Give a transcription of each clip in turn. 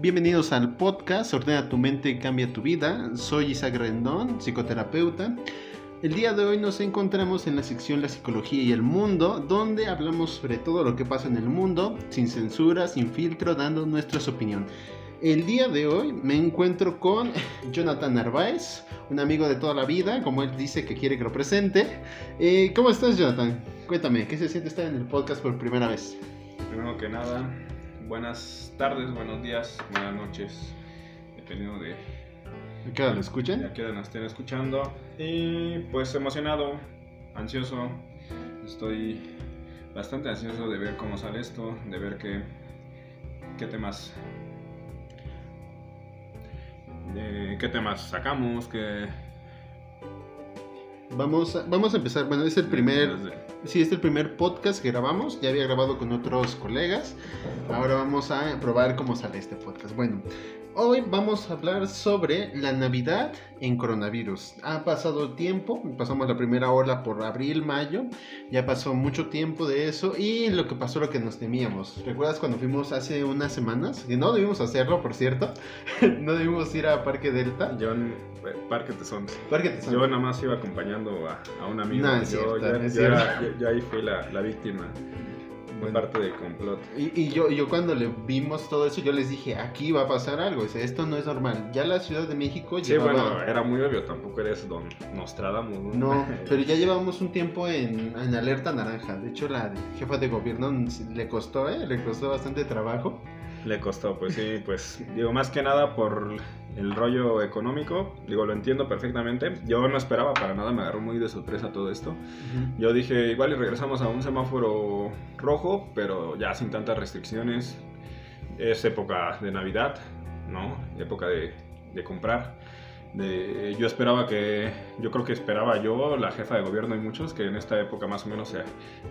bienvenidos al podcast Ordena tu mente, cambia tu vida. Soy Isaac Rendón, psicoterapeuta. El día de hoy nos encontramos en la sección La psicología y el mundo, donde hablamos sobre todo lo que pasa en el mundo, sin censura, sin filtro, dando nuestra opinión. El día de hoy me encuentro con Jonathan Narváez, un amigo de toda la vida, como él dice que quiere que lo presente. Eh, ¿Cómo estás, Jonathan? Cuéntame, ¿qué se siente estar en el podcast por primera vez? Primero que nada, buenas tardes, buenos días, buenas noches, dependiendo de ¿A qué hora lo escuchan? a qué hora nos estén escuchando. Y pues emocionado, ansioso, estoy bastante ansioso de ver cómo sale esto, de ver qué, qué temas de qué temas sacamos, qué Vamos a, vamos a empezar, bueno, es el primer, desde- sí, es el primer podcast que grabamos, ya había grabado con otros colegas, ahora vamos a probar cómo sale este podcast. Bueno, hoy vamos a hablar sobre la Navidad en coronavirus. Ha pasado tiempo, pasamos la primera ola por abril, mayo, ya pasó mucho tiempo de eso y lo que pasó lo que nos temíamos. ¿Recuerdas cuando fuimos hace unas semanas? Que no debimos hacerlo, por cierto, no debimos ir a Parque Delta. yo Parque Tesón. Parque Tesón. Yo nada más iba acompañando a, a un amigo. No, es yo, cierto, ya- es era- yo- yo ahí fui la, la víctima. Bueno. parte del complot. Y, y yo, yo cuando le vimos todo eso, yo les dije, aquí va a pasar algo, dice, esto no es normal. Ya la Ciudad de México Sí, llevaba- bueno, era muy obvio, tampoco eres don Nostradamus. No, pero ya llevamos un tiempo en, en alerta naranja. De hecho, la jefa de gobierno le costó, ¿eh? Le costó bastante trabajo. Le costó, pues sí, pues digo, más que nada por el rollo económico, digo, lo entiendo perfectamente. Yo no esperaba para nada, me agarró muy de sorpresa todo esto. Yo dije, igual y regresamos a un semáforo rojo, pero ya sin tantas restricciones. Es época de Navidad, ¿no? Época de, de comprar. De, yo esperaba que, yo creo que esperaba yo, la jefa de gobierno y muchos, que en esta época más o menos se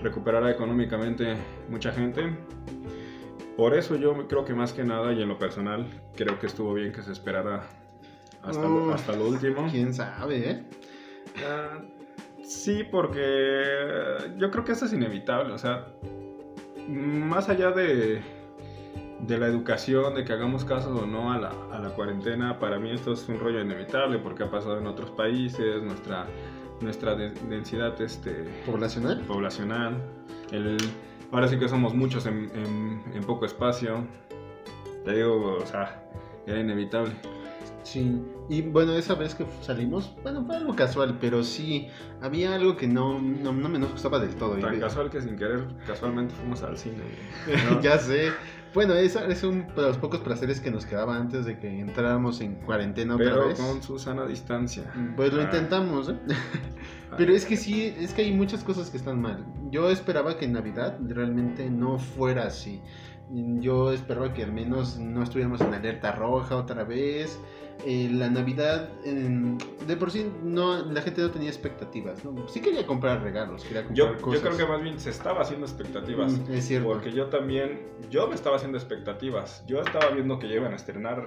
recuperara económicamente mucha gente. Por eso yo creo que más que nada y en lo personal, creo que estuvo bien que se esperara hasta, lo, Oh, hasta lo último. ¿Quién sabe, eh? Ah, sí, porque yo creo que eso es inevitable. O sea, más allá de, de la educación, de que hagamos caso o no a la, a la cuarentena, para mí esto es un rollo inevitable porque ha pasado en otros países, nuestra, nuestra de- densidad este, ¿Poblacional? poblacional. El, ahora sí que somos muchos en, en- en poco espacio. Te digo, o sea, era inevitable. Sí. Y bueno, esa vez que salimos, bueno, fue algo casual, pero sí, había algo que no, no, no me nos gustaba del todo. Tan Y- casual que sin querer, casualmente fuimos al cine. ya sé. Bueno, esa es un de los pocos placeres que nos quedaba antes de que entráramos en cuarentena otra Pero vez. con su sana distancia. Pues lo Ah, intentamos, ¿eh? ah, Pero es que sí, es que hay muchas cosas que están mal. Yo esperaba que en Navidad realmente no fuera así. Yo esperaba que al menos no estuviéramos en alerta roja otra vez. Eh, la Navidad, en- de por sí, no, la gente no tenía expectativas. ¿no? Sí quería comprar regalos, quería comprar Yo, yo cosas. creo que más bien se estaba haciendo expectativas. Mm, es cierto. Porque yo también, yo me estaba haciendo expectativas. Yo estaba viendo que ya iban a estrenar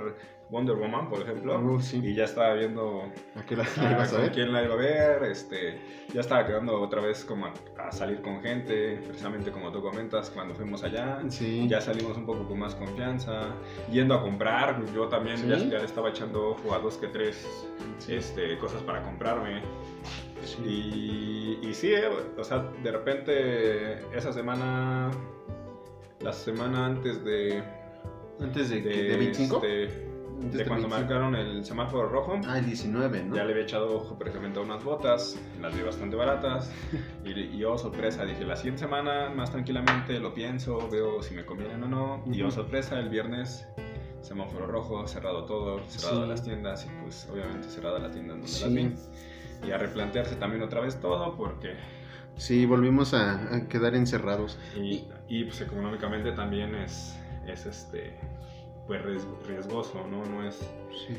Wonder Woman, por ejemplo. Uh, sí. Y ya estaba viendo ¿A qué la ah, la ibas a ver? quién la iba a ver. Este, ya estaba quedando otra vez como a, a salir con gente, precisamente como tú comentas, cuando fuimos allá. Sí. Ya salimos un poco con más confianza, yendo a comprar. Yo también ya, ¿Sí? ya le estaba echando ojo a dos que tres este, cosas para comprarme. Y, y sí, eh, o sea, de repente esa semana, la semana antes de, Antes de, de, de 25. este, Antes de de cuando 25. marcaron el semáforo rojo, Ah, el 19, ¿no? ya le había echado ojo precisamente a unas botas, las vi bastante baratas. Y, y yo, sorpresa, dije, la siguiente semana, más tranquilamente, lo pienso, veo si me convienen o no. Y yo, Ujú. sorpresa, el viernes, semáforo rojo, cerrado todo, cerrado Sí. las tiendas y pues obviamente cerrada la tienda en donde Sí. las vi. Y a replantearse también otra vez todo porque... Sí, volvimos a, a quedar encerrados. Y, y, pues económicamente también es, es este, pues ries- riesgoso, ¿no? No es... Sí.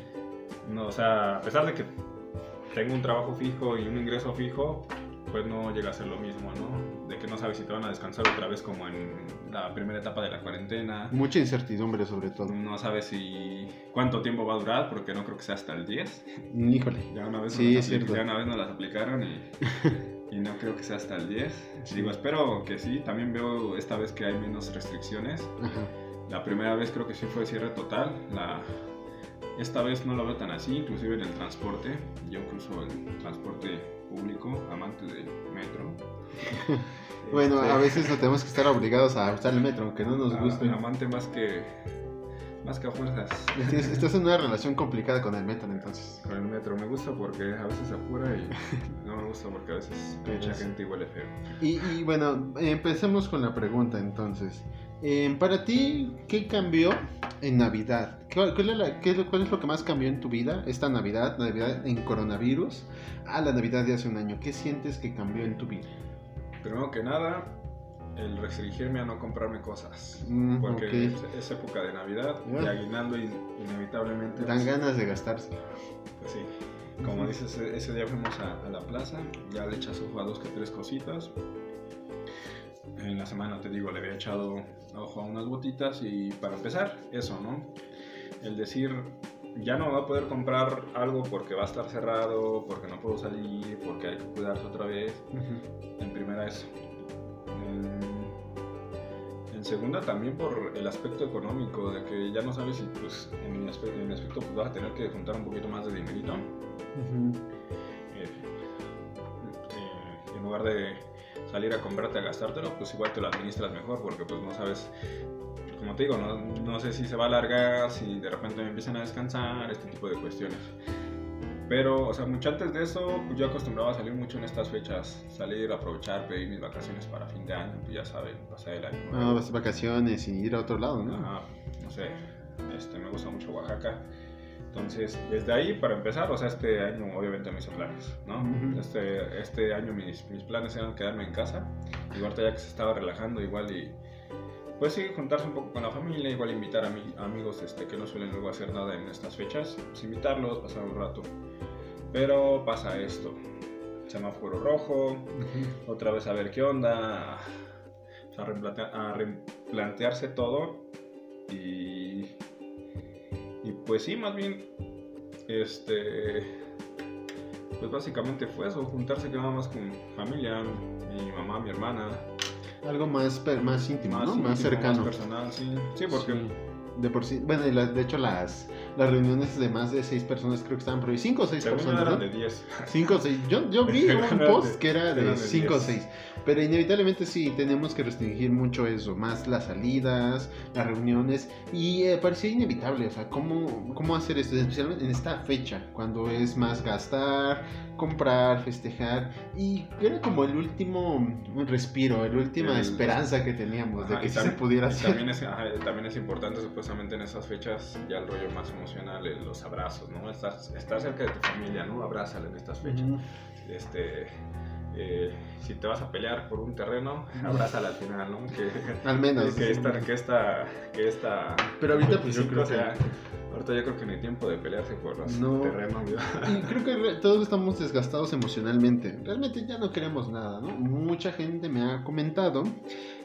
No, o sea, a pesar de que tengo un trabajo fijo y un ingreso fijo, pues no llega a ser lo mismo, ¿no? De que no sabes si te van a descansar otra vez como en la primera etapa de la cuarentena. Mucha incertidumbre sobre todo. No sabes si cuánto tiempo va a durar, porque no creo que sea hasta el 10. Híjole. Ya una vez, Sí, es cierto. ya una vez nos las aplicaron y, y no creo que sea hasta el 10. Sí. Digo, espero que sí. También veo esta vez que hay menos restricciones Ajá. La primera vez creo que sí fue cierre total. La, esta vez no lo veo tan así, inclusive en el transporte. Yo incluso el transporte público, amante del metro. bueno, Este, a veces no tenemos que estar obligados a usar el metro, aunque no nos guste. Amante más que, más que a fuerzas. Estás en una relación complicada con el metro, entonces. Con el metro me gusta porque a veces se apura y no me gusta porque a veces mucha gente huele feo. Y, y bueno, empecemos con la pregunta entonces. Eh, para ti, ¿qué cambió en Navidad? ¿Cuál, cuál es la- qué es lo- cuál es lo que más cambió en tu vida esta Navidad, Navidad en coronavirus, a la Navidad de hace un año? ¿Qué sientes que cambió en tu vida? Primero que nada, el restringirme a no comprarme cosas. Mm, Porque ok. es, es época de Navidad y Ya. aguinaldo in- inevitablemente. Dan pues, ganas de gastarse. pues sí. Como dices, e- ese día fuimos a, a la plaza, ya le echas ojo a dos que tres cositas. En la semana, te digo, le había echado ojo a unas botitas y para empezar, eso, ¿no? El decir, ya no va a poder comprar algo porque va a estar cerrado, porque no puedo salir, porque hay que cuidarse otra vez. En primera eso. En, en segunda también por el aspecto económico, de que ya no sabes si pues en mi aspecto, en mi aspecto pues, vas a tener que juntar un poquito más de dinerito. Eh, eh, en lugar de salir a comprarte a gastártelo, pues igual te lo administras mejor porque pues no sabes, como te digo, no, no sé si se va a alargar, si de repente me empiezan a descansar, este tipo de cuestiones. Pero, o sea, mucho antes de eso, pues yo acostumbraba a salir mucho en estas fechas, salir, aprovechar, pedir mis vacaciones para fin de año, pues ya saben, pasar el año. nuevo. Ah, vas vacaciones y ir a otro lado, ¿no? No sé, este, me gusta mucho Oaxaca. Entonces, desde ahí, para empezar, o sea, este año obviamente me hice planes, ¿no? Este, este año mis, mis planes eran quedarme en casa, y ahorita ya que se estaba relajando igual y... Pues sí, juntarse un poco con la familia, igual invitar a mi, amigos este, que no suelen luego hacer nada en estas fechas, pues invitarlos, pasar un rato. Pero pasa esto, semáforo rojo, otra vez a ver qué onda, a, replantea- a replantearse todo y, y pues sí, más bien, este, pues básicamente fue eso, juntarse que nada más con familia, mi mamá, mi hermana, Algo más, más íntimo, ¿no? íntimo, Más cercano. personal, sí, sí, porque Sí. De por sí, bueno, de hecho las, las reuniones de más de seis personas creo que estaban por ahí, cinco o seis según personas, eran ¿no? de 10. Cinco o seis. Yo, yo vi un de- post que era de de 5 o diez. 6. Pero inevitablemente sí, tenemos que restringir mucho eso. Más las salidas, las reuniones. Y eh, parecía inevitable. O sea, ¿cómo, ¿cómo hacer esto? Especialmente en esta fecha, cuando es más gastar, comprar, festejar. Y era como el último respiro, la última El- esperanza que teníamos de Ajá, que y sí se tam- pudiera hacer. También es, ajá, también es importante, supuestamente, en esas fechas, ya el rollo más emocional, eh, los abrazos, ¿no? Estar, estar cerca de tu familia, ¿no? Abrázala en estas fechas. Este, eh, si te vas a pelear por un terreno, abrázala al final, ¿no? Que, Al menos. que esta, que esta, que esta... Pero ahorita, pues, yo sí, creo o sea, que- Ahorita yo creo que no hay tiempo de pelearse por los No. terrenos. Y creo que todos estamos desgastados emocionalmente. Realmente ya no queremos nada, ¿no? Mucha gente me ha comentado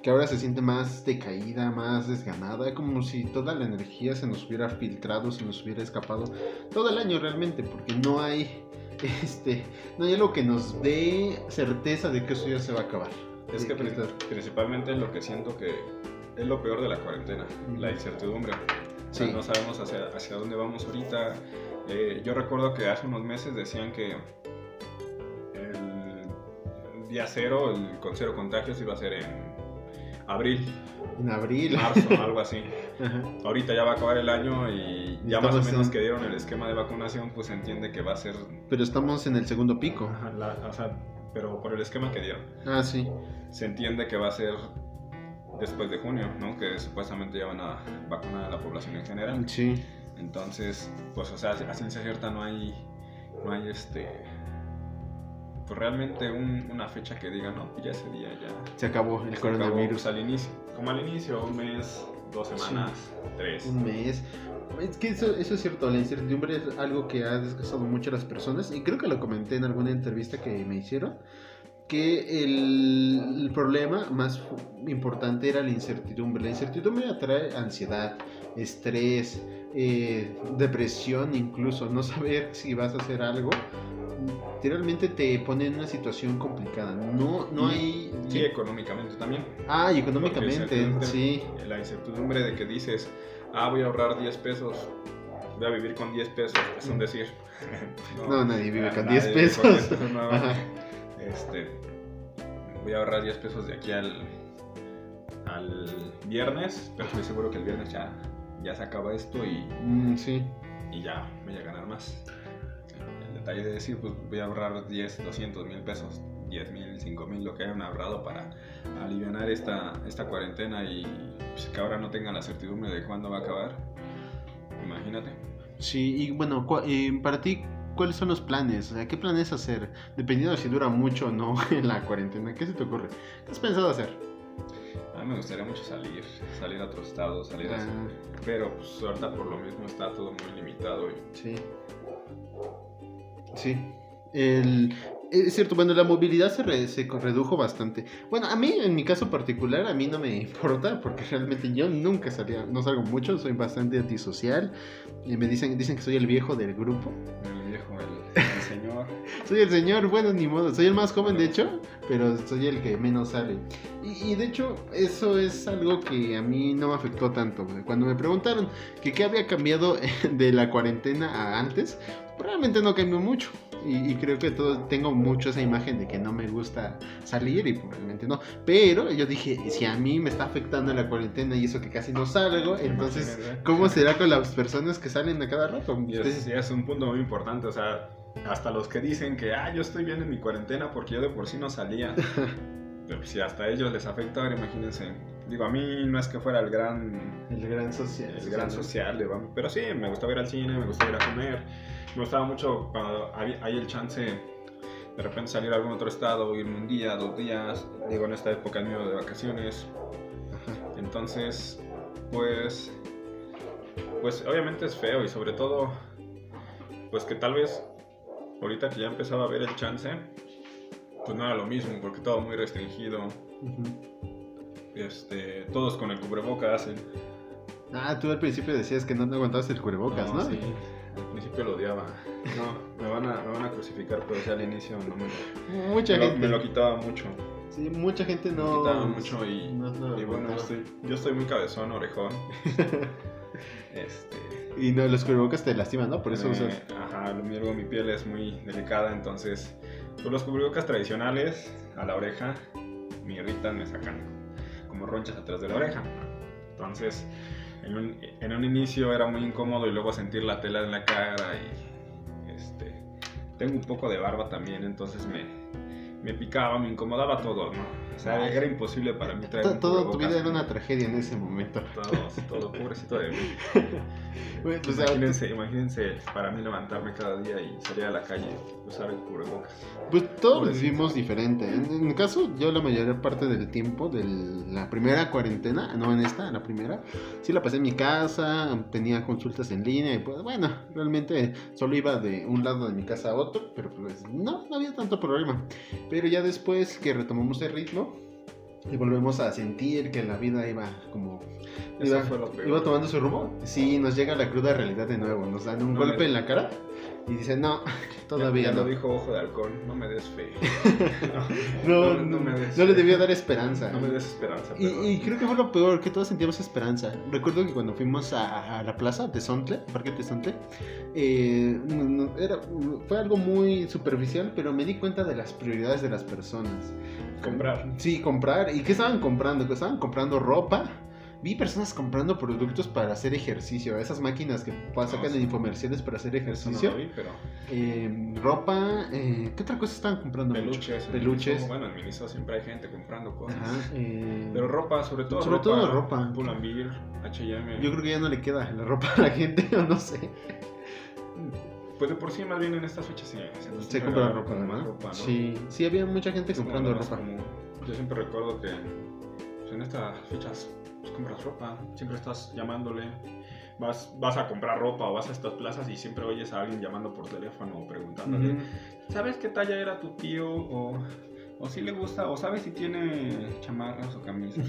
que ahora se siente más decaída, más desganada, como si toda la energía se nos hubiera filtrado, se nos hubiera escapado todo el año realmente, porque no hay, este, no hay algo que nos dé certeza de que eso ya se va a acabar. Es que ¿Qué- qué pri- principalmente lo que siento que es lo peor de la cuarentena, la incertidumbre. O sea, Sí. No sabemos hacia, hacia dónde vamos ahorita. Eh, yo recuerdo que hace unos meses decían que el día cero, el con cero contagios iba a ser en abril, En abril. marzo, algo así. Ajá. Ahorita ya va a acabar el año y ya más o menos en- que dieron el esquema de vacunación, pues se entiende que va a ser... Pero estamos en el segundo pico. Ajá, la- o sea, pero por el esquema que dieron. Ah, sí. se entiende que va a ser después de junio, ¿no? Que supuestamente ya van a vacunar a la población en general. Sí. Entonces, pues, o sea, a ciencia cierta no hay, no hay este, pues realmente un- una fecha que diga, no, pues ya ese día ya. Se acabó el se acabó, coronavirus. pues, al inicio, como al inicio, un mes, dos semanas, tres. Un mes. Es que eso, eso es cierto, la incertidumbre es algo que ha desgastado mucho a las personas y creo que lo comenté en alguna entrevista que me hicieron, que el, el problema más importante era la incertidumbre. La incertidumbre atrae ansiedad, estrés, eh, depresión incluso, no saber si vas a hacer algo literalmente te pone en una situación complicada. No, no hay... Sí, económicamente también. Ah, y económicamente, sí. La incertidumbre de que dices, ah, voy a ahorrar 10 pesos, voy a vivir con 10 pesos, es un decir. No, nadie vive con nadie 10 vive con 10 pesos. no. Ajá. Este, voy a ahorrar 10 pesos de aquí al, al viernes, pero estoy seguro que el viernes ya, ya se acaba esto y, Mm, sí. y ya voy a ganar más. Detalle de decir, pues voy a ahorrar 10, 200 mil pesos, 10 mil, 5 mil, lo que hayan ahorrado para aliviar esta, esta cuarentena y pues, que ahora no tengan la certidumbre de cuándo va a acabar. Imagínate. Sí, y bueno, eh, para ti, ¿cuáles son los planes? O sea, ¿qué planes hacer? Dependiendo de si dura mucho o no en la cuarentena, ¿qué se te ocurre? ¿Qué has pensado hacer? A mí me gustaría mucho salir, salir a otro estado, salir a... Ah, Pero pues ahorita por lo mismo está todo muy limitado y sí. Sí. El, es cierto, bueno, la movilidad se, re- se redujo bastante. Bueno, a mí, en mi caso particular, a mí no me importa porque realmente yo nunca salía, no salgo mucho, soy bastante antisocial. Y me dicen, dicen que soy el viejo del grupo. el viejo, el, el señor. Soy el señor, bueno, ni modo. Soy el más joven, de hecho, pero soy el que menos sale. Y, y de hecho, eso es algo que a mí no me afectó tanto. Cuando me preguntaron que qué había cambiado de la cuarentena a antes, realmente no cambió mucho. Y, y creo que todo, tengo mucho esa imagen de que no me gusta salir y probablemente no. Pero yo dije, si a mí me está afectando la cuarentena y eso que casi no salgo, entonces, Imagínate. ¿cómo será con las personas que salen a cada rato? Y es, y es un punto muy importante, o sea, hasta los que dicen que, ah, yo estoy bien en mi cuarentena porque yo de por sí no salía. Pero si hasta a ellos les afecta, ahora imagínense. Digo, a mí no es que fuera el gran, El gran social. el gran social, pero sí, me gustaba ir al cine, me gustaba ir a comer. Me gustaba mucho cuando hay, el chance de repente salir a algún otro estado, irme un día, dos días. Digo, en esta época mío de vacaciones, entonces, pues, pues obviamente es feo y sobre todo, pues que tal vez ahorita que ya empezaba a ver el chance, pues no era lo mismo porque todo muy restringido, este, todos con el cubrebocas. el- Ah, tú al principio decías que no te aguantabas el cubrebocas, ¿no? Sí, al principio lo odiaba. No, me van a, me van a crucificar, pero sí al inicio no me lo, Mucha me lo- gente. me lo quitaba mucho. Sí, mucha gente Me no. quitaba mucho y, no lo y bueno, yo estoy, yo estoy muy cabezón, orejón. este, Y no, los cubrebocas te lastiman, ¿no? Por eso Eh, usas. Ajá, mi piel es muy delicada, entonces pues los cubrebocas tradicionales a la oreja me irritan, me sacan como ronchas atrás de la oreja. Entonces, en un, en un inicio era muy incómodo y luego sentir la tela en la cara y este tengo un poco de barba también, entonces me, me picaba, me incomodaba todo, ¿no? O sea, era imposible para mí traer Todo tu vida era una tragedia en ese momento. Todo, todo, pobrecito de mí. Bueno, sea, imagínense, imagínense para mí levantarme cada día y salir a la calle, usar el cubrebocas. Pues todos Pobrecito. vivimos diferente. En, en mi caso, yo la mayor parte del tiempo de la primera cuarentena, no en esta, en la primera, sí la pasé en mi casa, tenía consultas en línea y pues bueno, realmente solo iba de un lado de mi casa a otro, pero pues no, no había tanto problema. Pero ya después que retomamos el ritmo y volvemos a sentir que la vida iba como... Iba, tomando su rumbo. Sí, nos llega la cruda realidad de nuevo, nos dan un No golpe me- en la cara y dicen, no, todavía ya, ya no. lo dijo Ojo de Halcón, no me des fe. No, no, no, me des no le debió dar esperanza. No me des esperanza. Y, creo que fue lo peor, que todos sentíamos esperanza. Recuerdo que cuando fuimos a, a la plaza de Sontle, Parque de Sontle, eh, era, fue algo muy superficial, pero me di cuenta de las prioridades de las personas. Comprar. Sí, comprar. ¿Y qué estaban comprando? Que estaban comprando ropa. Vi personas comprando productos para hacer ejercicio. Esas máquinas que pa- sacan sí. en infomerciales para hacer no ejercicio. lo vi, pero Eh, ropa. eh, ¿Qué otra cosa estaban comprando? mucho? peluches. en Peluches. Miniso, bueno, en Miniso siempre hay gente comprando cosas. Ajá, eh, Pero ropa, sobre todo Sobre ropa. todo ropa. Pull&Bear, H&M. Yo creo que ya no le queda la ropa a la gente, o no sé. Pues de por sí, más bien en estas fechas sí, se, compra ropa, ¿no? ropa, ¿no? Sí, sí, había mucha gente comprando ropa. Yo siempre recuerdo que pues, en estas fechas pues, compras ropa, siempre estás llamándole, vas, vas a comprar ropa o vas a estas plazas y siempre oyes a alguien llamando por teléfono o preguntándole, Ujú. ¿sabes qué talla era tu tío? O, o si le gusta, o sabes si tiene chamarras o camisas.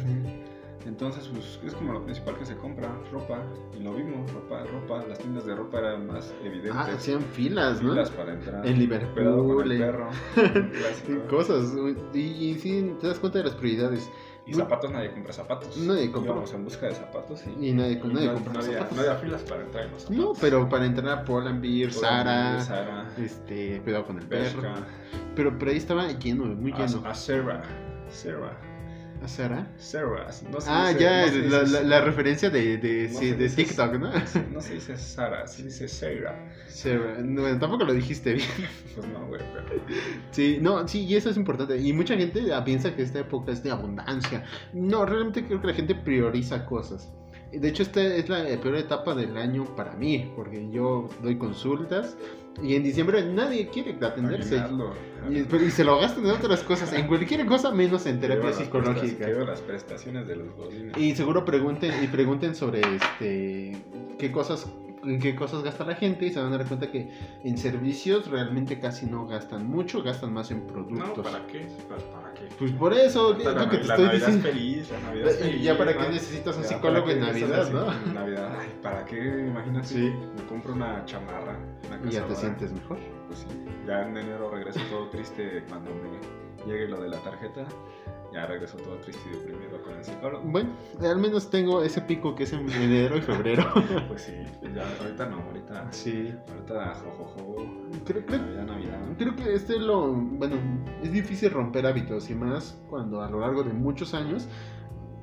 Entonces, pues es como lo principal que se compra, ropa. Y lo vimos, ropa, ropa. Las tiendas de ropa eran más evidentes. Ah, hacían filas, ¿no? Filas para entrar. En con Liverpool. el en- perro. clásico. Cosas. Y, y sí, te das cuenta de las prioridades. Y zapatos, nadie compra zapatos. Nadie compra. Íbamos en busca de zapatos y, Y nadie, y nadie no, compra no había, zapatos. no había filas para entrar en los zapatos. No, pero para entrar a Pull&Bear, Sara, Sara, este, cuidado con el perro. Bershka, Pero, pero ahí estaba lleno, muy lleno. a, a Sarah. Sarah. ¿A Sara? Sarah. No se Ah, dice- ya, no se la, dice- la, la referencia de, de, no sí, se de dice- TikTok, ¿no? No se dice Sara, se dice Sarah. Sarah. No, bueno, tampoco lo dijiste bien. Pues no, güey, pero. Sí, no, sí, y eso es importante. Y mucha gente ah, piensa que esta época es de abundancia. No, realmente creo que la gente prioriza cosas. De hecho, esta es la peor etapa del año para mí, porque yo doy consultas y en diciembre nadie quiere atenderse. Aguinaldo. Y, se lo gastan en otras cosas, en cualquier cosa menos en terapia psicológica. Quiero las prestaciones de los godines. Y seguro pregunten y pregunten sobre este qué cosas en qué cosas gasta la gente y se van a dar cuenta que en servicios realmente casi no gastan mucho, gastan más en No, productos. ¿para qué? Pues, ¿Para qué? Pues por eso, es la, lo que te la estoy Navidad diciendo. es feliz, la Navidad es Y feliz. ya para ¿no? qué necesitas un Ya, psicólogo ¿para en Navidad, ¿no? En Navidad, ay, ¿para qué? Imagínate, Sí. me compro una chamarra, una Y ya te sientes mejor. Pues sí, ya en enero regreso todo triste cuando me llegue lo de la tarjeta. Ya regreso todo triste y deprimido con el psicólogo. Bueno, al menos tengo ese pico que es en enero y febrero. Pues sí, ya ahorita no, ahorita. Sí. Ahorita jojojo. Creo, creo, Navidad, Navidad. Creo que este es lo. Bueno, es difícil romper hábitos y más cuando a lo largo de muchos años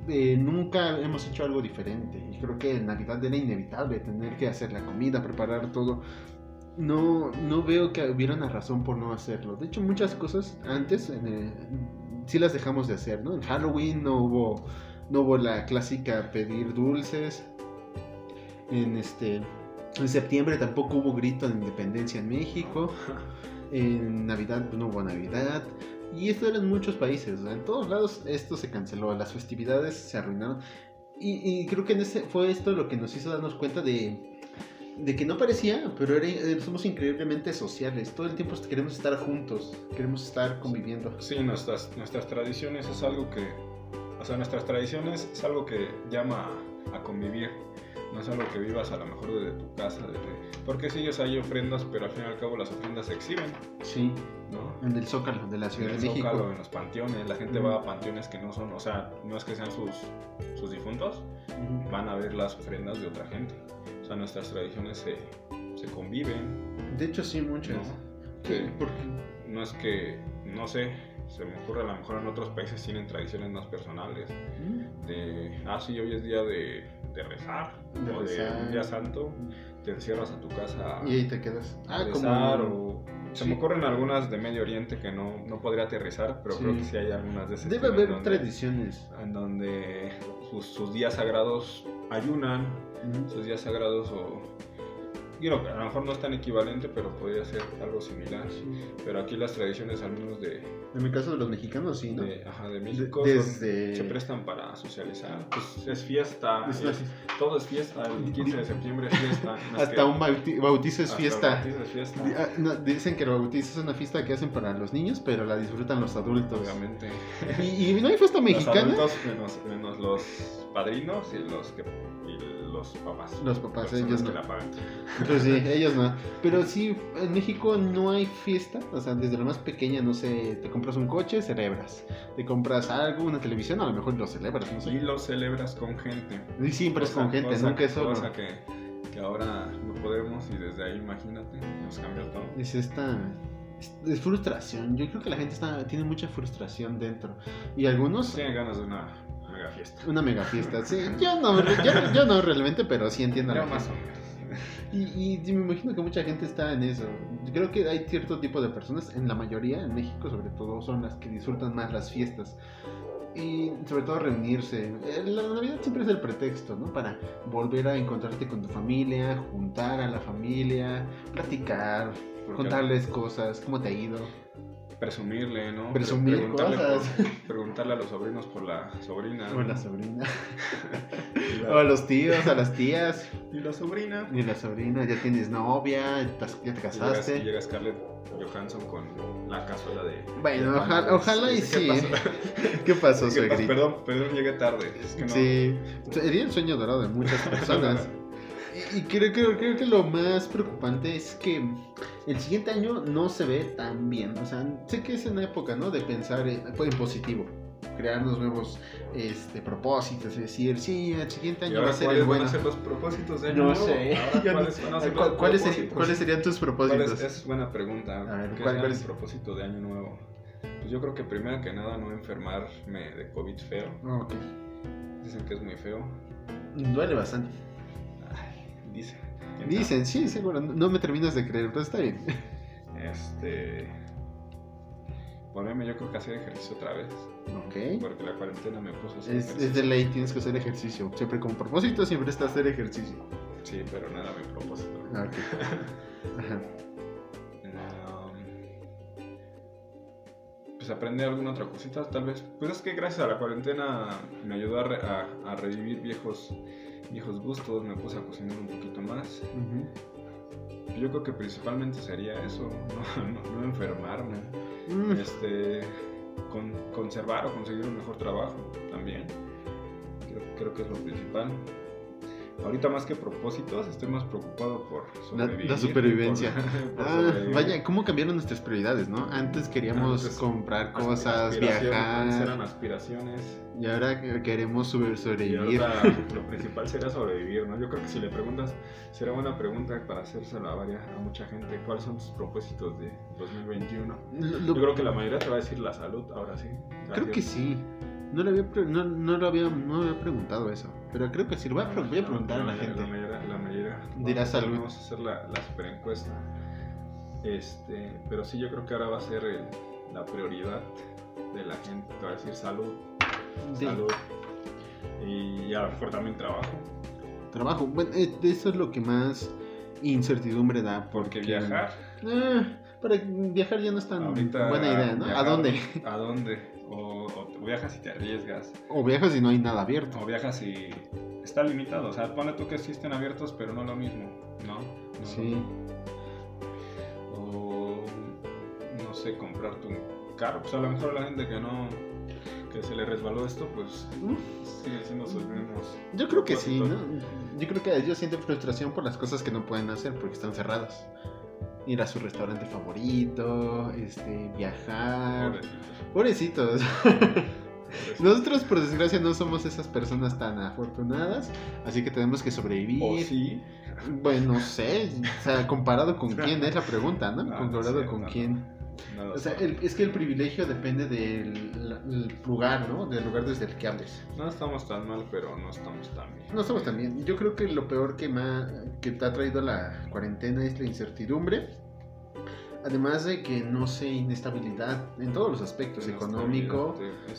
eh, nunca hemos hecho algo diferente. Y creo que en Navidad era inevitable tener que hacer la comida, preparar todo. No, no veo que hubiera una razón por no hacerlo. De hecho, muchas cosas antes sí las dejamos de hacer, ¿no? En Halloween no hubo, no hubo la clásica pedir dulces. En este. En septiembre tampoco hubo grito de independencia en México. En Navidad pues, no hubo Navidad. Y esto era en muchos países. ¿no? En todos lados esto se canceló. Las festividades se arruinaron. Y, y creo que en ese, fue esto lo que nos hizo darnos cuenta de, de que no parecía, pero era- eh, somos increíblemente sociales. Todo el tiempo queremos estar juntos. Queremos estar conviviendo. Sí, nuestras, nuestras tradiciones es algo que. O sea, nuestras tradiciones es algo que llama a convivir. No es algo que vivas a lo mejor desde tu casa, desde... porque sí, hay ofrendas, pero al fin y al cabo las ofrendas se exhiben, Sí, ¿no? en el Zócalo de la Ciudad en de el México. Zócalo, en los panteones, la gente va a panteones que no son, o sea, no es que sean sus, sus difuntos, van a ver las ofrendas de otra gente. O sea, nuestras tradiciones se, se conviven, De hecho, sí, muchas. ¿no? Sí, Sí. porque No es que, no sé, se me ocurre a lo mejor en otros países tienen tradiciones más personales. De, ah, sí, hoy es día de, de rezar, De o rezar. de un día santo, te encierras a tu casa y ahí te quedas. a Ah, rezar, como. o... Se sí. me ocurren algunas de Medio Oriente que no, no podría aterrizar, pero Sí. creo que sí hay algunas de ese Debe haber donde- tradiciones. en donde sus, sus días sagrados ayunan, sus días sagrados o... Digo, a lo mejor no es tan equivalente, pero podría ser algo similar. Sí. Pero aquí las tradiciones, al menos de, En mi caso de los mexicanos, sí, ¿no? de, ajá, de México, De- desde- se prestan para socializar. Pues es fiesta, Es es- todo es fiesta, el 15 de septiembre es fiesta. Hasta que- un bauti- bautizo es hasta fiesta. bautizo es fiesta, ah, no, dicen que el bautizo es una fiesta que hacen para los niños, pero la disfrutan los adultos. obviamente. Y, y no hay fiesta Los mexicana. adultos menos, menos los padrinos y los que y los papás. Los papás, Personas ellos que no. la pagan. Pues sí, ellos no. Pero sí, en México no hay fiesta. O sea, desde la más pequeña, no sé, te compras un coche, celebras. Te compras algo, una televisión, a lo mejor lo celebras, no Y sé. lo celebras con gente. Y siempre es con gente, cosa- nunca es solo. Cosa que, que ahora no podemos y desde ahí, imagínate, nos cambia todo. Es esta. Es, es frustración. Yo creo que la gente está, tiene mucha frustración dentro. Y algunos. Tienen ganas de una mega fiesta. Una mega fiesta. Sí, yo no, yo, yo no realmente, pero sí entiendo. Yo más gente. o menos. Y, y me imagino que mucha gente está en eso. Creo que hay cierto tipo de personas, en la mayoría, en México sobre todo, son las que disfrutan más las fiestas. Y sobre todo reunirse. Eh, La Navidad siempre es el pretexto, ¿no? Para volver a encontrarte con tu familia, juntar a la familia, platicar, Porque contarles cosas, cómo te ha ido. Presumirle, ¿no? Presumir Preguntarle cosas. Por, pregun- preguntarle a los sobrinos por la sobrina. O la sobrina. o a los tíos, a las tías. Y la sobrina. Y la sobrina, ya tienes novia, ya te casaste. Y llega, Scarlett Johansson con la cazuela de. Bueno, ojalá, y sí. ¿Qué pasó, ¿Qué Perdón, perdón, llegué tarde. Es que no. Sí, sería el sueño dorado de muchas personas. y creo, creo, creo que lo más preocupante es que el siguiente año no se ve tan bien. O sea, sé que es una época, ¿no? De pensar en, positivo. Crearnos nuevos este, propósitos. Es decir, sí, el siguiente año va a ser el bueno. van a ser los propósitos de año No sé. ¿cuáles, van a ser ¿Cuáles, serían, tus propósitos? Es, buena pregunta. A ver, ¿cuál, es el propósito de año nuevo? Pues yo creo que primero que nada no enfermarme de COVID feo. Ok. Dicen que es muy feo. Duele bastante. Dicen. Dicen, sí, seguro. No me terminas de creer, pero está bien. Este. Ponerme, yo creo que hacer ejercicio otra vez. Ok. Porque la cuarentena me puso a hacer es, ejercicio. Es de ley, tienes que hacer ejercicio. Siempre como propósito, siempre está hacer ejercicio. Sí, pero nada mi propósito. Ah, ok. Ajá. pues aprender alguna otra cosita, tal vez. Pues es que gracias a la cuarentena me ayudó a, a revivir viejos viejos gustos, me puse a cocinar un poquito más. Yo creo que principalmente sería eso, no, enfermarme, mm. este, conservar o conseguir un mejor trabajo también. creo que es lo principal. Ahorita más que propósitos, estoy más preocupado por sobrevivir. La, supervivencia. ah, vaya, ¿cómo cambiaron nuestras prioridades, no? Antes queríamos comprar cosas, viajar. eran aspiraciones. Y ahora queremos sobrevivir. Y ahora lo principal sería sobrevivir, ¿no? Yo creo que si le preguntas, será buena pregunta para hacérselo a, varias, a mucha gente. ¿Cuáles son tus propósitos de 2021? Yo creo que la mayoría te va a decir la salud, ahora sí. Creo que sí. No le había, no, no, lo había, no había preguntado eso. Pero creo que sí, lo voy a, voy a preguntar a la, gente. La mayoría, la mayoría dirá salud. Vamos a hacer la, la super encuesta. Este, pero sí, yo creo que ahora va a ser la prioridad de la gente. Te va a decir salud, salud. Y a lo mejor también trabajo. Trabajo. Bueno, eh, eso es lo que más incertidumbre da. Porque, viajar. Eh, para viajar ya no es tan buena idea, ¿no? ¿A dónde? ¿A dónde? O, viajas y te arriesgas. O viajas y no hay nada abierto. O viajas y está limitado. O sea, pone tú que existen abiertos, pero no lo mismo, ¿no? sí. O no sé, comprarte un carro. Pues a lo mejor la gente que no que se le resbaló esto, pues sigue siendo sus mismos. Yo creo que sí, ¿no? Yo creo que ellos sienten frustración por las cosas que no pueden hacer porque están cerradas ir a su restaurante favorito, este, viajar. Pobrecitos. Nosotros, por desgracia, no somos esas personas tan afortunadas, así que tenemos que sobrevivir. ¿O sí? Bueno, no sé, o sea, comparado con quién es la pregunta, ¿no? comparado con quién. O sea, es que el privilegio depende del lugar, ¿no? Del lugar desde el que hables. No estamos tan mal, pero no estamos tan bien. No estamos tan bien. Yo creo que lo peor que, que te ha traído la cuarentena es la incertidumbre Además de que no sé, inestabilidad en todos los aspectos, económico,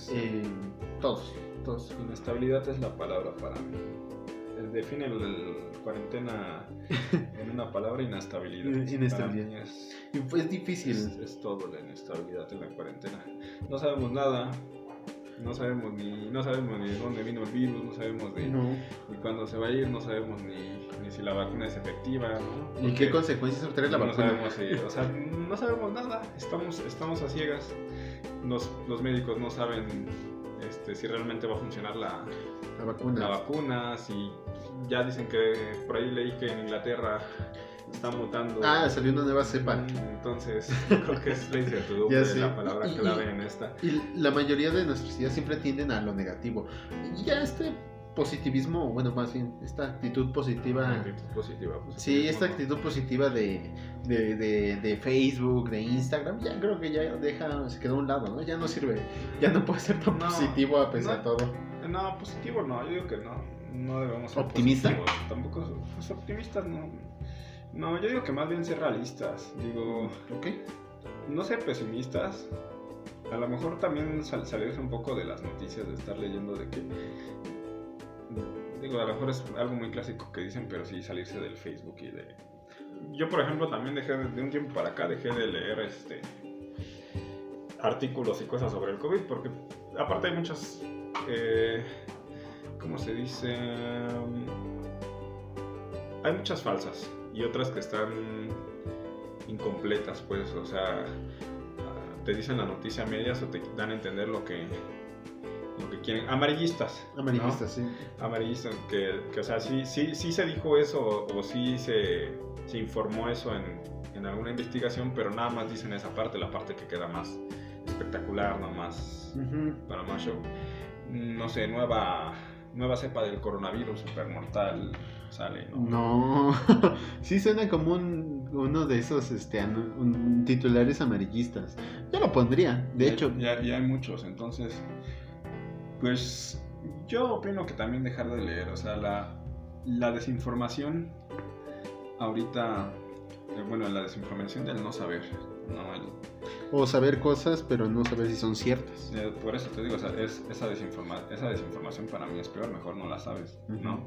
eh, todos, todos. Inestabilidad es la palabra para mí. Define el, cuarentena en una palabra, inestabilidad. Inestabilidad. Es, es, difícil. Es, es, todo la inestabilidad en la cuarentena. No sabemos nada, no sabemos ni no sabemos ni de dónde vino el virus, no sabemos de ni cuándo se va a ir, no sabemos ni, ni si la vacuna es efectiva, ¿no? ¿Y qué consecuencias va a tener la vacuna? No sabemos, o sea, no sabemos nada, estamos, estamos a ciegas. Los, los médicos no saben este, si realmente va a funcionar la, la vacuna. La vacuna, si ya dicen que por ahí leí que en Inglaterra está mutando. Ah, salió una nueva cepa. Entonces, creo que es la incertidumbre la palabra clave en esta. Y la mayoría de nuestras ideas siempre tienden a lo negativo. Y ya este positivismo, bueno, más bien, esta actitud positiva. Actitud positiva, Sí, esta actitud positiva de, de, de, Facebook, de Instagram, ya creo que ya deja, se quedó a un lado, ¿no? Ya no sirve, ya no puede ser tan positivo a pesar de todo. No, positivo no, yo digo que no, no debemos ser ¿Optimista? Tampoco, pues optimistas no no, yo digo que más bien ser realistas. Digo, ¿ok? No ser pesimistas. A lo mejor también salirse un poco de las noticias, de estar leyendo de que. Digo, a lo mejor es algo muy clásico que dicen, pero sí salirse del Facebook y de. Yo, por ejemplo, también dejé de, un tiempo para acá, dejé de leer este. artículos y cosas sobre el COVID, porque aparte hay muchas, eh, ¿cómo se dice? Hay muchas falsas y otras que están incompletas, pues, o sea, te dicen la noticia a medias o te dan a entender lo que lo que quieren amarillistas amarillistas sí amarillistas que, que, o sea sí sí sí se dijo eso o, o sí se, se, informó eso en, en, alguna investigación pero nada más dicen esa parte la parte que queda más espectacular no más uh -huh. para más show no sé nueva nueva cepa del coronavirus super mortal sale, ¿no? No, sí suena como un, uno de esos este, un, titulares amarillistas. Yo lo pondría, de ya, hecho. Ya, ya, hay muchos, entonces, pues yo opino que también dejar de leer, o sea, la, la desinformación ahorita, eh, bueno, la desinformación del no saber, ¿no? El, o saber cosas, pero no saber si son ciertas. Eh, por eso te digo, o sea, es, esa, desinforma esa desinformación para mí es peor, mejor no la sabes, uh -huh.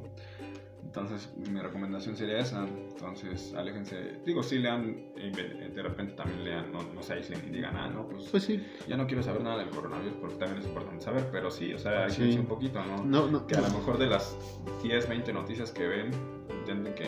Entonces, mi recomendación sería esa. Entonces, aléjense. Digo, sí lean, de repente también lean, no, no se aíslen y digan, ah, no, pues, pues sí. ya no quiero saber nada del coronavirus porque también es importante saber, pero sí, o sea, Sí. sí. un poquito, ¿no? No, no. Que a lo mejor de las 10, 20 noticias que ven, intenten que,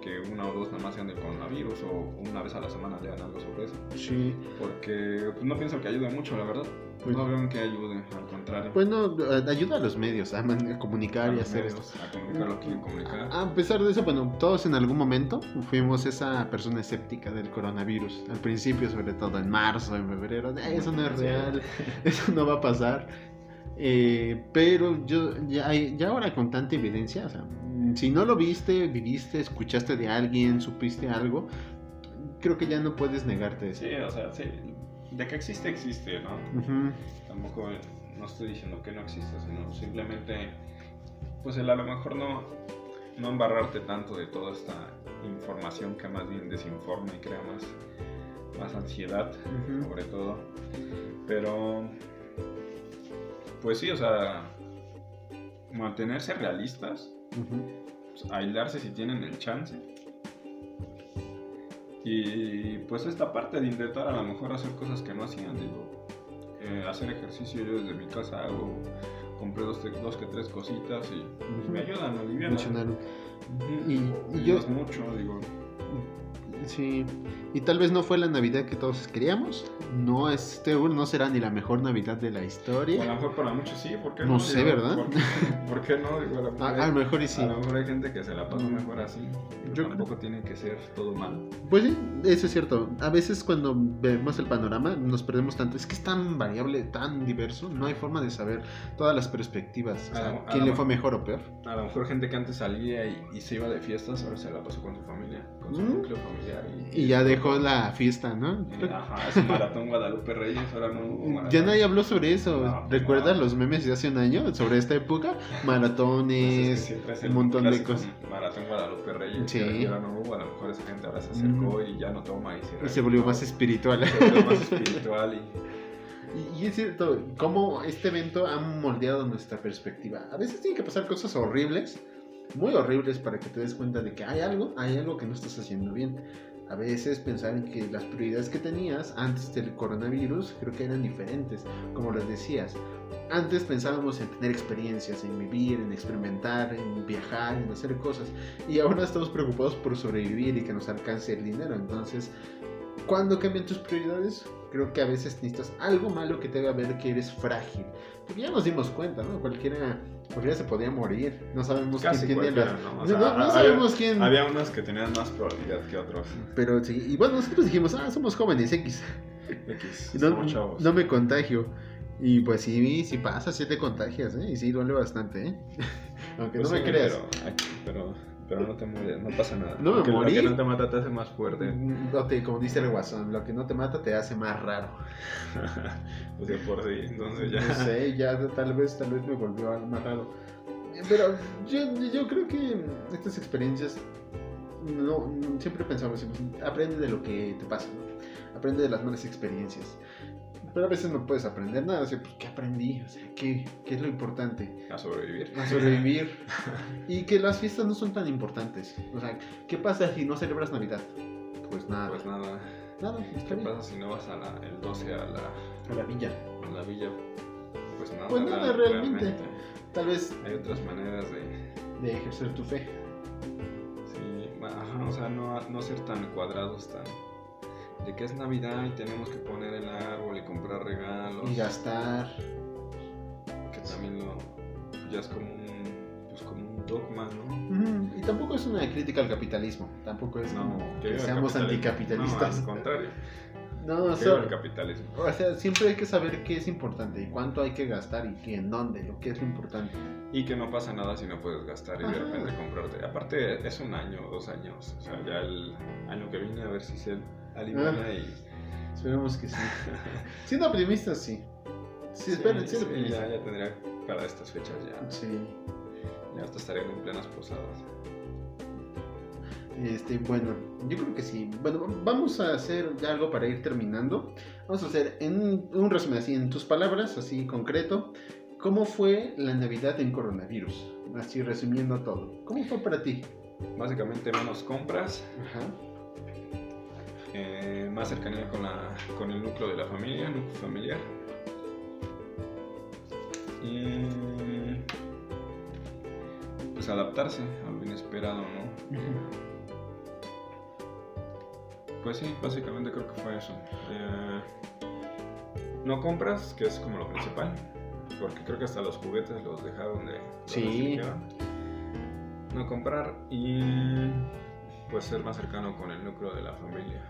que una o dos nada más sean del coronavirus o una vez a la semana lean algo sobre eso. Sí. Porque pues, no pienso que ayude mucho, la verdad. Pues- no veo que ayude, al contrario. Bueno, ayuda a los medios a, man- a comunicar A y hacer medios, esto. A comunicar lo que quieren comunicar. A pesar de eso, bueno, todos en algún momento fuimos esa persona escéptica del coronavirus. Al principio, sobre todo en marzo, en febrero, de, "Ay, eso no es real, eso no va a pasar. Eh, pero yo ya, ya ahora con tanta evidencia, o sea, si no lo viste, viviste, escuchaste de alguien, supiste algo, creo que ya no puedes negarte eso. Sí, o sea, sí. De que existe, existe, ¿no? Tampoco no estoy diciendo que no exista, sino simplemente, pues el a lo mejor no, no embarrarte tanto de toda esta información que más bien desinforma y crea más, más ansiedad, sobre todo. Pero, pues sí, o sea, mantenerse realistas, pues, aislarse si tienen el chance. Y pues esta parte de intentar a lo mejor hacer cosas que no hacían, digo, eh, hacer ejercicio yo desde mi casa hago, compré dos, dos que tres cositas y pues, me ayudan, me alivian. Y, Y- y yo- es mucho, digo, Sí, y tal vez no fue la Navidad que todos queríamos. No, este no será ni la mejor Navidad de la a lo historia. mejor para muchos sí, ¿por qué No no? sé, Digo, ¿verdad? ¿por, qué- por qué no? Digo, a lo mejor A, hay- a lo mejor y sí. a lo mejor hay gente que se la pasa mejor así. Yo- tampoco tiene que ser todo mal. Pues sí, eso es cierto. A veces cuando vemos el panorama nos perdemos tanto. Es que es tan variable, tan diverso. No hay forma de saber todas las perspectivas. O sea, ¿Quién le fue mejor o peor? A lo mejor gente que antes salía y, y se iba de fiestas, ahora se la pasó con su familia, con su Mm. núcleo familiar. Y ya dejó la fiesta, ¿no? Y, ajá, es un maratón Guadalupe Reyes, ahora no. Ya nadie habló sobre eso. No, pues ¿Recuerdas no. los memes de hace un año sobre esta época? Pues es que Maratones, un montón de cosas. Maratón Guadalupe Reyes, Sí. ahora no hubo, a lo mejor esa gente ahora se acercó y ya no toma y se, Y se volvió más espiritual. se volvió más espiritual y Y, y es cierto, cómo este evento ha moldeado nuestra perspectiva. A veces tienen que pasar cosas horribles, muy horribles, para que te des cuenta de que hay algo, hay algo que no estás haciendo bien. A veces pensar en que las prioridades que tenías antes del coronavirus creo que eran diferentes, como les decías. Antes pensábamos en tener experiencias, en vivir, en experimentar, en viajar, en hacer cosas. Y ahora estamos preocupados por sobrevivir y que nos alcance el dinero. Entonces, ¿Cuándo cambian tus prioridades? Creo que a veces necesitas algo malo que te haga ver que eres frágil. Porque ya nos dimos cuenta, ¿no? Cualquiera, cualquiera se podía morir. No sabemos casi quién tiene cualquiera, las... ¿no? O No, sea, no había- sabemos quién... Había unos que tenían más probabilidad que otros. Pero sí, y bueno, nosotros dijimos, ah, somos jóvenes X. X, No, somos chavos. no me contagio. Y pues sí, sí pasa, sí te contagias, ¿eh? Y sí duele bastante, ¿eh? Aunque Pues no sí, me creas. Pero, ay, pero, pero no te mueres, no pasa nada. No me morí. Lo que no te mata te hace más fuerte. No te- como dice el guasón, lo que no te mata te hace más raro. pues de por sí, entonces ya. No sé, ya tal vez, tal vez me volvió algo más raro. Pero yo, yo creo que estas experiencias, no, siempre pensamos, aprende de lo que te pasa, ¿no? aprende de las malas experiencias. Pero a veces no puedes aprender nada, o sea, pues, ¿qué aprendí? O sea, ¿qué, ¿qué es lo importante? A sobrevivir. A sobrevivir. y que las fiestas no son tan importantes. O sea, ¿qué pasa si no celebras Navidad? Pues nada. Pues nada. Nada, ¿Qué bien. pasa si no vas a la, el 12 a la, A la villa. a la villa? Pues nada, Pues nada, realmente. Tal vez Hay otras maneras de, de ejercer tu fe. sí, ajá, o sea, no, no ser tan cuadrados, tan... De que es Navidad y tenemos que poner el árbol y comprar regalos. Y gastar. que también lo, ya es como un, pues como un dogma, ¿no? Ujú, Y tampoco es una crítica al capitalismo. Tampoco es como que seamos anticapitalistas. No, al contrario. No, viva so- el capitalismo. o sea, siempre hay que saber qué es importante y cuánto hay que gastar y qué en dónde, lo que es lo importante. Y que no pasa nada si no puedes gastar y de Ajá. repente comprarte. Aparte, es un año o dos años. O sea, ya el año que viene a ver si se alimenta Ah. y. Esperemos que sí. Siendo optimistas, sí. Sí, esperen, sí, siendo optimistas. ya, ya tendría para estas fechas ya. Sí. Ya hasta estarían en plenas posadas. Este, bueno, yo creo que sí. Bueno, vamos a hacer ya algo para ir terminando. Vamos a hacer en un resumen así, en tus palabras, así concreto, ¿cómo fue la Navidad en coronavirus? Así resumiendo todo. ¿Cómo fue para ti? Básicamente menos compras, Ajá. Eh, más cercanía con, la, con el núcleo de la familia, núcleo familiar. Y pues adaptarse a lo inesperado, ¿no? Pues sí, básicamente creo que fue eso. Eh, no compras, que es como lo principal, porque creo que hasta los juguetes los dejaron de... Sí. No comprar y pues ser más cercano con el núcleo de la familia.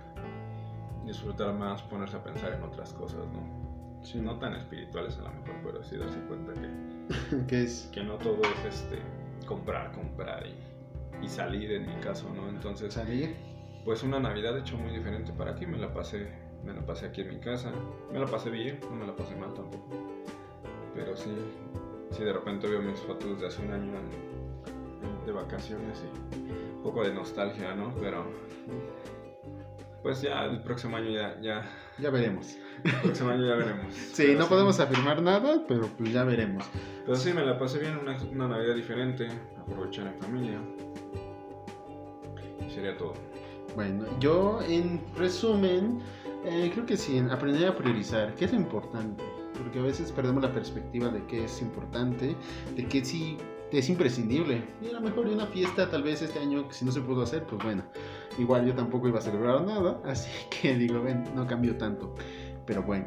Disfrutar más, ponerse a pensar en otras cosas, ¿no? Sí. No tan espirituales a lo mejor, pero sí darse cuenta que, ¿Qué es? que no todo es este comprar, comprar y, y salir en mi caso, ¿no? Entonces Salir. pues una Navidad hecho muy diferente para aquí, me la pasé, me la pasé aquí en mi casa, me la pasé bien, no me la pasé mal tampoco. Pero sí, sí de repente veo mis fotos de hace un año en- en- de vacaciones y un poco de nostalgia, ¿no? Pero pues ya el próximo año ya, ya, Ya veremos. el próximo año ya veremos. Sí, Pero no podemos afirmar nada, pero pues ya veremos. Pero sí, me la pasé bien, una, una Navidad diferente, aprovechar en familia. Y sería todo. Bueno, yo en resumen, eh, creo que sí, aprender a priorizar, qué es lo importante, porque a veces perdemos la perspectiva de qué es importante, de qué sí es imprescindible. Y a lo mejor una fiesta, tal vez este año, si no se pudo hacer, pues bueno, igual yo tampoco iba a celebrar nada, así que digo, ven, no cambió tanto. Pero bueno,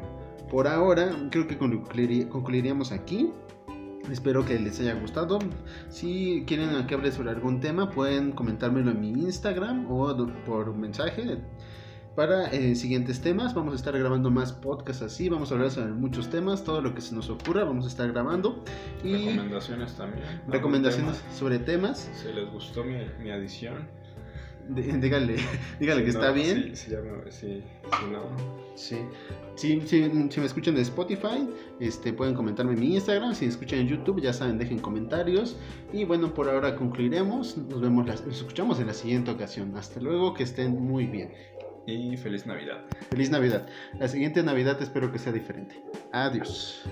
por ahora creo que concluirí- concluiríamos aquí. Espero que les haya gustado. Si quieren que hable sobre algún tema, pueden comentármelo en mi Instagram o por mensaje. Para eh, siguientes temas, vamos a estar grabando más podcasts así. Vamos a hablar sobre muchos temas, todo lo que se nos ocurra, vamos a estar grabando. Y Recomendaciones también. ¿Algún recomendaciones sobre temas. Si les gustó mi, mi adición. Dí- Díganle, díganle que está bien. Ya no, Sí. Si, si- si me escuchan de Spotify, este, pueden comentarme en mi Instagram. Si me escuchan en YouTube, ya saben, dejen comentarios. Y bueno, por ahora concluiremos. Nos vemos, las- nos escuchamos en la siguiente ocasión. Hasta luego, que estén muy bien. y feliz Navidad. Feliz Navidad. La siguiente Navidad espero que sea diferente. Adiós.